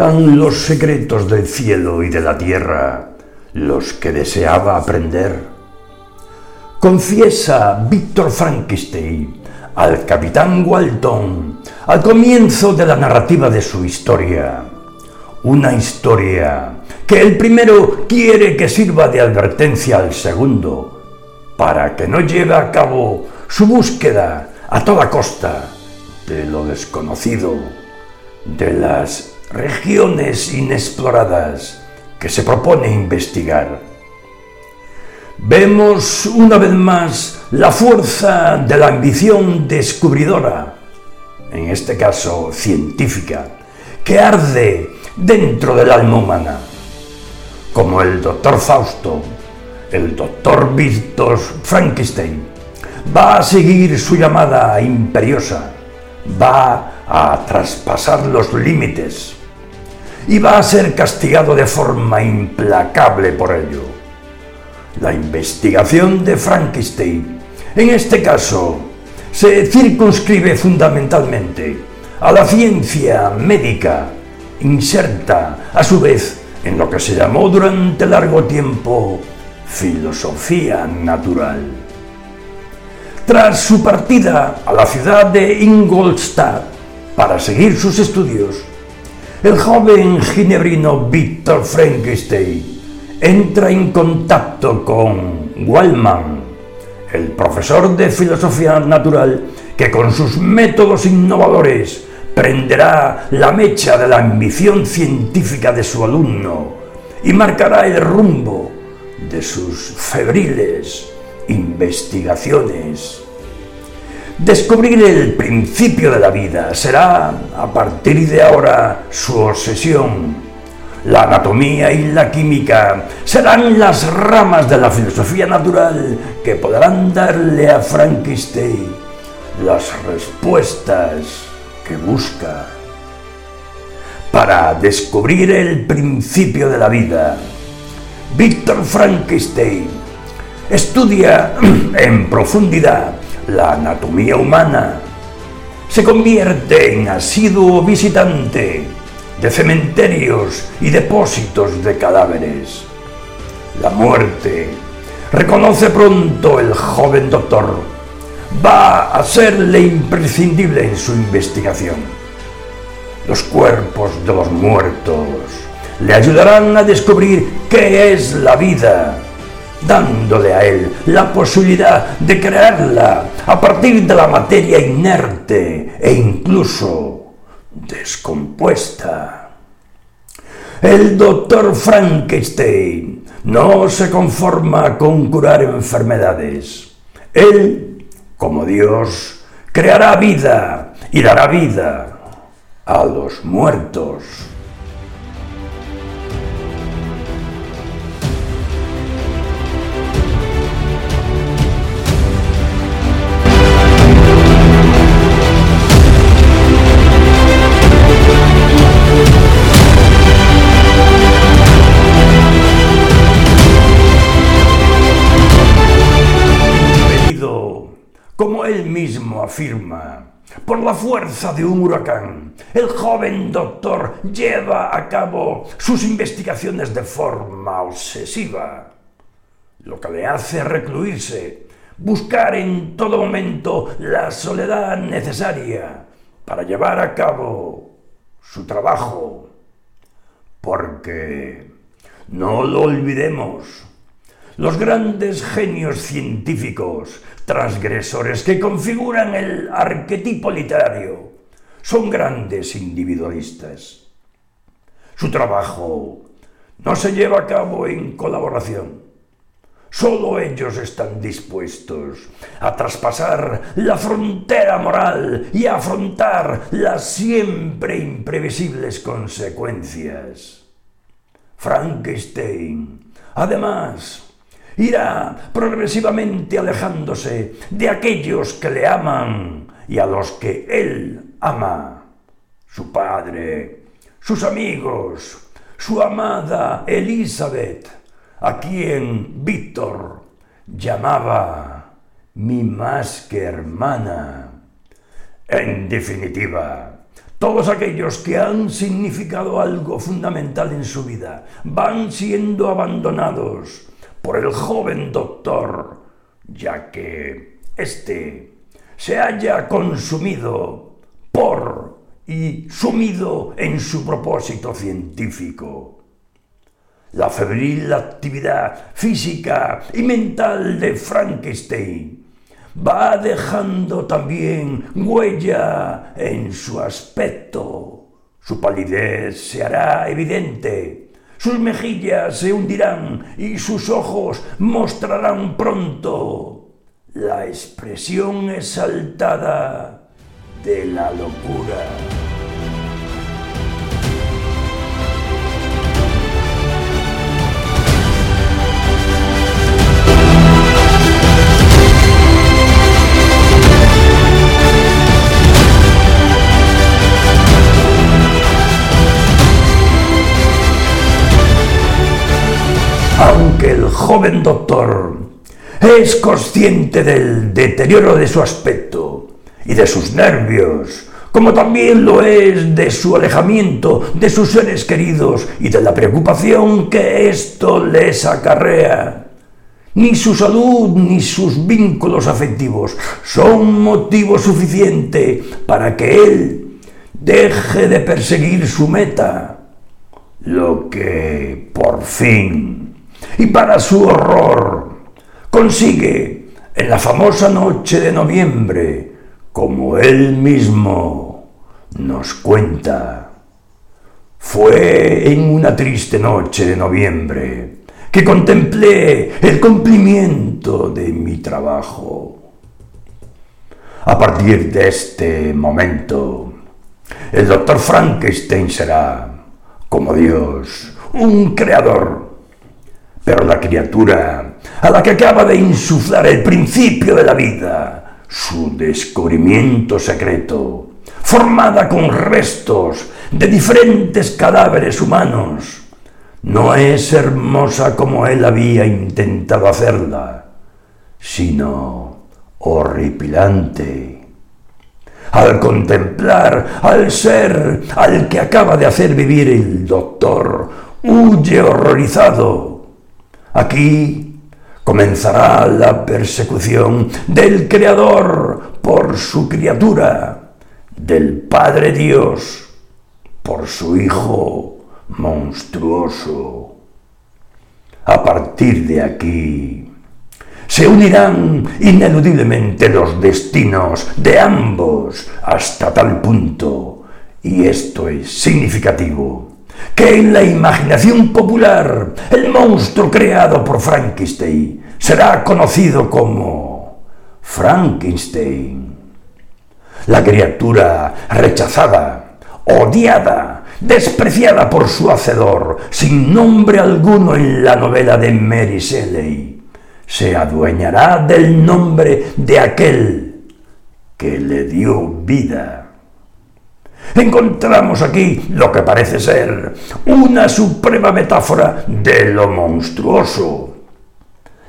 Los secretos del cielo y de la tierra los que deseaba aprender. Confiesa Víctor Frankenstein al capitán Walton al comienzo de la narrativa de su historia. Una historia que el primero quiere que sirva de advertencia al segundo para que no lleve a cabo su búsqueda a toda costa de lo desconocido, de las regiones inexploradas que se propone investigar. Vemos una vez más la fuerza de la ambición descubridora, en este caso científica, que arde dentro del alma humana, como el doctor Fausto, el doctor Víctor Frankenstein, va a seguir su llamada imperiosa, va a traspasar los límites y va a ser castigado de forma implacable por ello. La investigación de Frankenstein, en este caso, se circunscribe fundamentalmente a la ciencia médica, inserta a su vez en lo que se llamó durante largo tiempo filosofía natural. Tras su partida a la ciudad de Ingolstadt para seguir sus estudios, el joven ginebrino Víctor Frankenstein entra en contacto con Wallman, el profesor de filosofía natural que con sus métodos innovadores prenderá la mecha de la ambición científica de su alumno y marcará el rumbo de sus febriles investigaciones. Descubrir el principio de la vida será, a partir de ahora, su obsesión. La anatomía y la química serán las ramas de la filosofía natural que podrán darle a Frankenstein las respuestas que busca. Para descubrir el principio de la vida, Víctor Frankenstein estudia en profundidad la anatomía humana. Se convierte en asiduo visitante de cementerios y depósitos de cadáveres. La muerte reconoce pronto el joven doctor. Va a serle imprescindible en su investigación. Los cuerpos de los muertos le ayudarán a descubrir qué es la vida, dándole a él la posibilidad de crearla a partir de la materia inerte e incluso descompuesta. El doctor Frankenstein no se conforma con curar enfermedades. Él, como Dios, creará vida y dará vida a los muertos. Mismo afirma, por la fuerza de un huracán, el joven doctor lleva a cabo sus investigaciones de forma obsesiva, lo que le hace recluirse, buscar en todo momento la soledad necesaria para llevar a cabo su trabajo. Porque, no lo olvidemos, los grandes genios científicos, transgresores que configuran el arquetipo literario, son grandes individualistas. Su trabajo no se lleva a cabo en colaboración. Solo ellos están dispuestos a traspasar la frontera moral y a afrontar las siempre imprevisibles consecuencias. Frankenstein, además, irá progresivamente alejándose de aquellos que le aman y a los que él ama, su padre, sus amigos, su amada Elizabeth, a quien Víctor llamaba mi más que hermana. En definitiva, todos aquellos que han significado algo fundamental en su vida van siendo abandonados por el joven doctor, ya que éste se haya consumido por y sumido en su propósito científico. La febril actividad física y mental de Frankenstein va dejando también huella en su aspecto. Su palidez se hará evidente, sus mejillas se hundirán y sus ojos mostrarán pronto la expresión exaltada de la locura. Joven doctor es consciente del deterioro de su aspecto y de sus nervios, como también lo es de su alejamiento de sus seres queridos y de la preocupación que esto les acarrea. Ni su salud ni sus vínculos afectivos son motivo suficiente para que él deje de perseguir su meta, lo que por fin y para su horror consigue en la famosa noche de noviembre, como él mismo nos cuenta. Fue en una triste noche de noviembre que contemplé el cumplimiento de mi trabajo. A partir de este momento, el doctor Frankenstein será, como Dios, un creador pero la criatura a la que acaba de insuflar el principio de la vida, su descubrimiento secreto, formada con restos de diferentes cadáveres humanos, no es hermosa como él había intentado hacerla, sino horripilante. Al contemplar al ser al que acaba de hacer vivir el doctor, huye horrorizado Aquí comenzará la persecución del Creador por su criatura, del Padre Dios por su Hijo monstruoso. A partir de aquí se unirán ineludiblemente los destinos de ambos hasta tal punto, y esto es significativo que en la imaginación popular el monstruo creado por Frankenstein será conocido como Frankenstein. La criatura rechazada, odiada, despreciada por su hacedor, sin nombre alguno en la novela de Mary Shelley, se adueñará del nombre de aquel que le dio vida encontramos aquí lo que parece ser una suprema metáfora de lo monstruoso.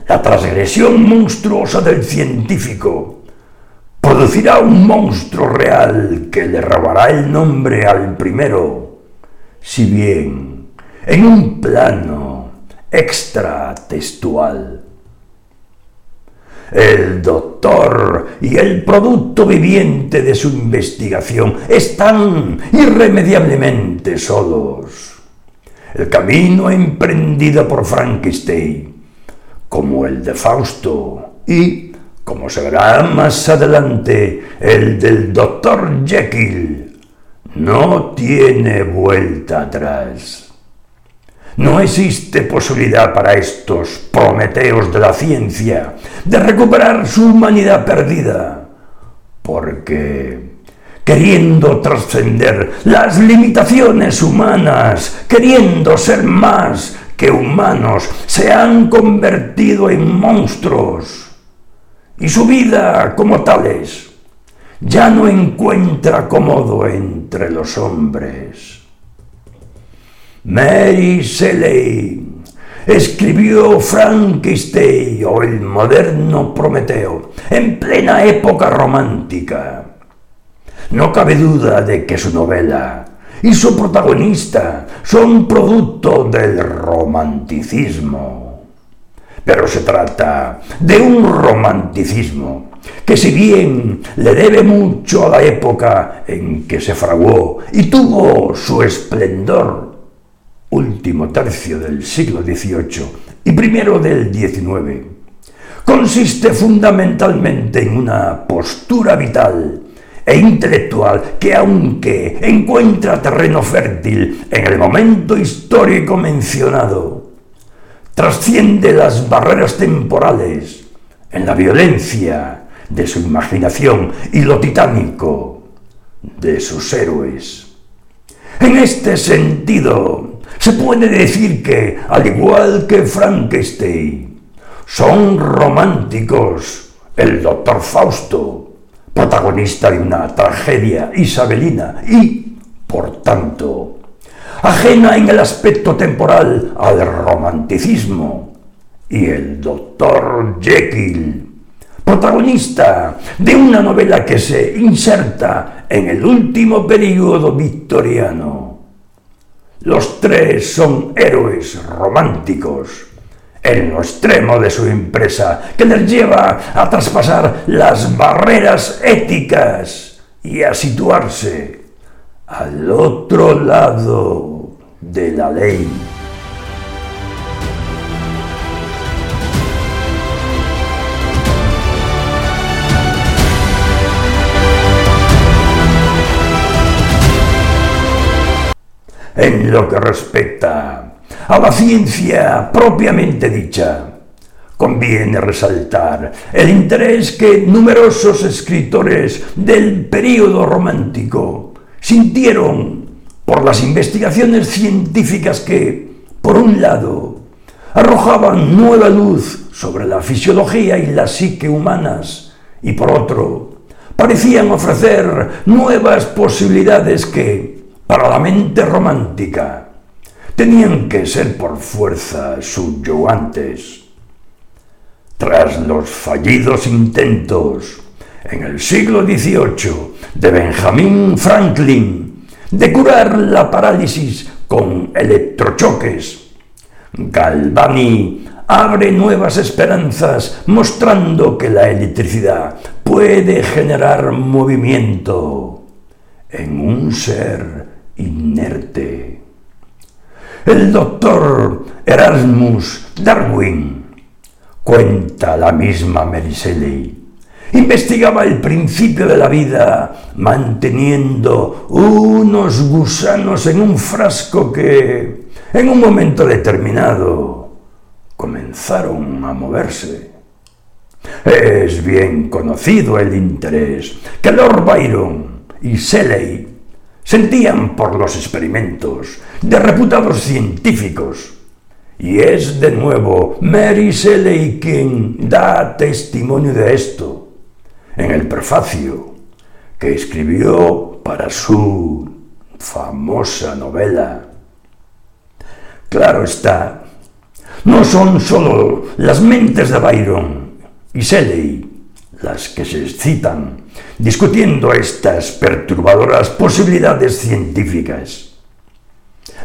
La transgresión monstruosa del científico producirá un monstruo real que le robará el nombre al primero, si bien en un plano extratextual. El doctor y el producto viviente de su investigación están irremediablemente solos. El camino emprendido por Frankenstein, como el de Fausto y, como se verá más adelante, el del doctor Jekyll, no tiene vuelta atrás. No existe posibilidad para estos prometeos de la ciencia de recuperar su humanidad perdida, porque queriendo trascender las limitaciones humanas, queriendo ser más que humanos, se han convertido en monstruos. Y su vida como tales ya no encuentra cómodo entre los hombres. Mary Shelley escribió Frankenstein o el moderno Prometeo en plena época romántica. No cabe duda de que su novela y su protagonista son producto del romanticismo. Pero se trata de un romanticismo que si bien le debe mucho a la época en que se fraguó y tuvo su esplendor, último tercio del siglo XVIII y primero del XIX, consiste fundamentalmente en una postura vital e intelectual que aunque encuentra terreno fértil en el momento histórico mencionado, trasciende las barreras temporales en la violencia de su imaginación y lo titánico de sus héroes. En este sentido, se puede decir que, al igual que Frankenstein, son románticos el doctor Fausto, protagonista de una tragedia isabelina y, por tanto, ajena en el aspecto temporal al romanticismo, y el doctor Jekyll, protagonista de una novela que se inserta en el último período victoriano. Los tres son héroes románticos en lo extremo de su empresa, que les lleva a traspasar las barreras éticas y a situarse al otro lado de la ley. En lo que respecta a la ciencia propiamente dicha. Conviene resaltar el interés que numerosos escritores del período romántico sintieron por las investigaciones científicas que, por un lado, arrojaban nueva luz sobre la fisiología y la psique humanas, y por otro, parecían ofrecer nuevas posibilidades que, para la mente romántica, tenían que ser por fuerza subyugantes. Tras los fallidos intentos en el siglo XVIII de Benjamin Franklin de curar la parálisis con electrochoques, Galvani abre nuevas esperanzas mostrando que la electricidad puede generar movimiento en un ser inerte. El doctor Erasmus Darwin, cuenta la misma Mary Shelley, investigaba el principio de la vida manteniendo unos gusanos en un frasco que, en un momento determinado, comenzaron a moverse. Es bien conocido el interés que Lord Byron y Shelley sentían por los experimentos de reputados científicos. Y es de nuevo Mary Shelley quien da testimonio de esto en el prefacio que escribió para su famosa novela. Claro está, no son solo las mentes de Byron y Shelley las que se excitan discutiendo estas perturbadoras posibilidades científicas.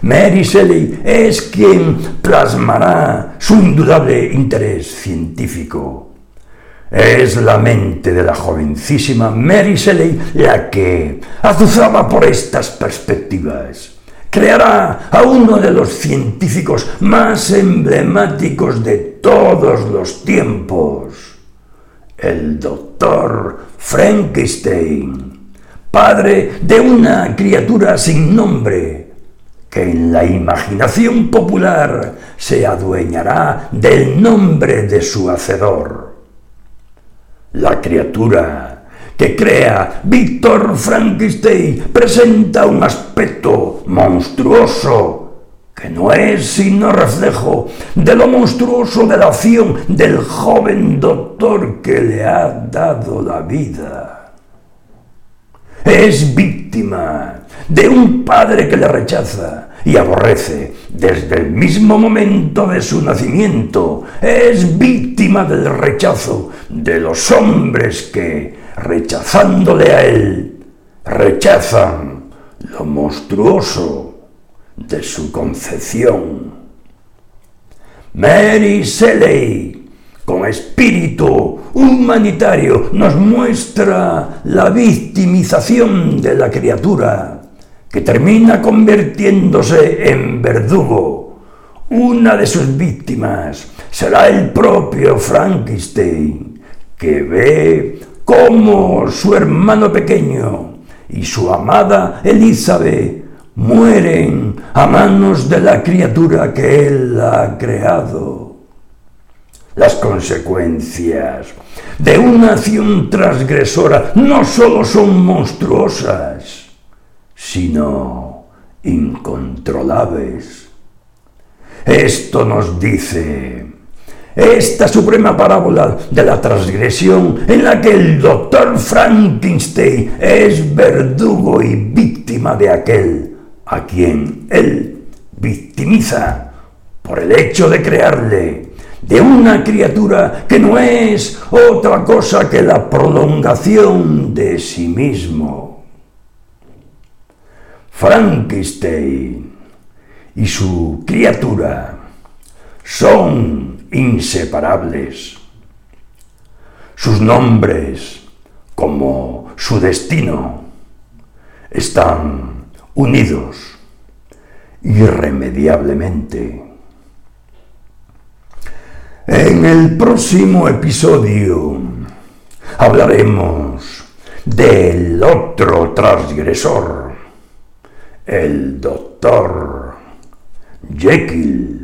Mary Shelley es quien plasmará su indudable interés científico. Es la mente de la jovencísima Mary Shelley la que, azuzada por estas perspectivas, creará a uno de los científicos más emblemáticos de todos los tiempos el doctor Frankenstein, padre de una criatura sin nombre, que en la imaginación popular se adueñará del nombre de su hacedor. La criatura que crea Víctor Frankenstein presenta un aspecto monstruoso que no es sino reflejo de lo monstruoso de la acción del joven doctor que le ha dado la vida. Es víctima de un padre que le rechaza y aborrece desde el mismo momento de su nacimiento. Es víctima del rechazo de los hombres que, rechazándole a él, rechazan lo monstruoso de su concepción. Mary Shelley, con espíritu humanitario, nos muestra la victimización de la criatura, que termina convirtiéndose en verdugo. Una de sus víctimas será el propio Frankenstein, que ve cómo su hermano pequeño y su amada Elizabeth mueren a manos de la criatura que él ha creado. Las consecuencias de una acción transgresora no solo son monstruosas, sino incontrolables. Esto nos dice esta suprema parábola de la transgresión en la que el doctor Frankenstein es verdugo y víctima de aquel a quien él victimiza por el hecho de crearle de una criatura que no es otra cosa que la prolongación de sí mismo. Frankenstein y su criatura son inseparables. Sus nombres, como su destino, están unidos irremediablemente. En el próximo episodio hablaremos del otro transgresor, el doctor Jekyll.